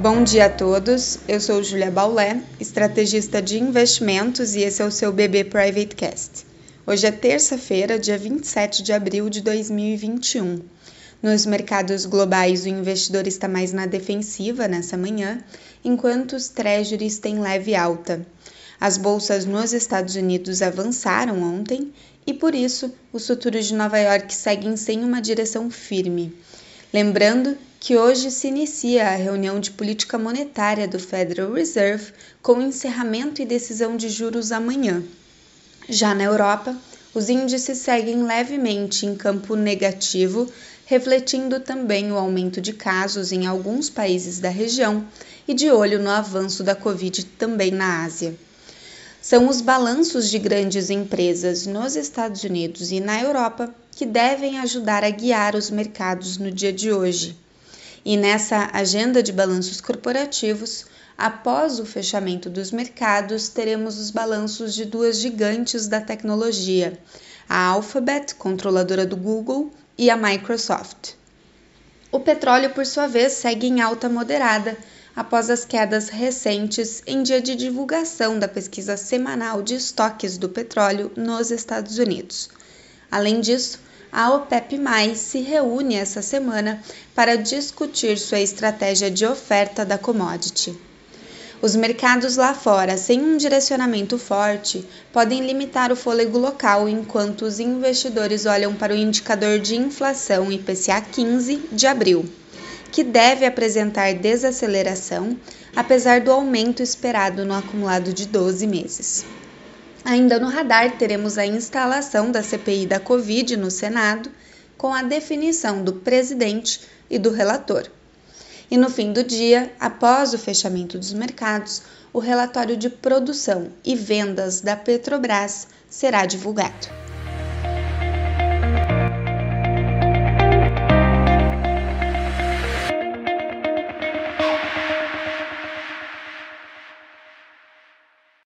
Bom dia a todos. Eu sou Julia Baulé, estrategista de investimentos e esse é o seu BB Private Cast. Hoje é terça-feira, dia 27 de abril de 2021. Nos mercados globais, o investidor está mais na defensiva nessa manhã, enquanto os treasuries têm leve alta. As bolsas nos Estados Unidos avançaram ontem e, por isso, os futuros de Nova York seguem sem uma direção firme. Lembrando que hoje se inicia a reunião de política monetária do Federal Reserve, com encerramento e decisão de juros amanhã. Já na Europa, os índices seguem levemente em campo negativo, refletindo também o aumento de casos em alguns países da região e de olho no avanço da Covid também na Ásia. São os balanços de grandes empresas nos Estados Unidos e na Europa que devem ajudar a guiar os mercados no dia de hoje. E nessa agenda de balanços corporativos, após o fechamento dos mercados, teremos os balanços de duas gigantes da tecnologia, a Alphabet, controladora do Google, e a Microsoft. O petróleo, por sua vez, segue em alta moderada após as quedas recentes em dia de divulgação da pesquisa semanal de estoques do petróleo nos Estados Unidos. Além disso, a OPEP se reúne essa semana para discutir sua estratégia de oferta da commodity. Os mercados lá fora, sem um direcionamento forte, podem limitar o fôlego local enquanto os investidores olham para o indicador de inflação IPCA 15 de abril que deve apresentar desaceleração, apesar do aumento esperado no acumulado de 12 meses. Ainda no radar, teremos a instalação da CPI da Covid no Senado, com a definição do presidente e do relator. E no fim do dia, após o fechamento dos mercados, o relatório de produção e vendas da Petrobras será divulgado.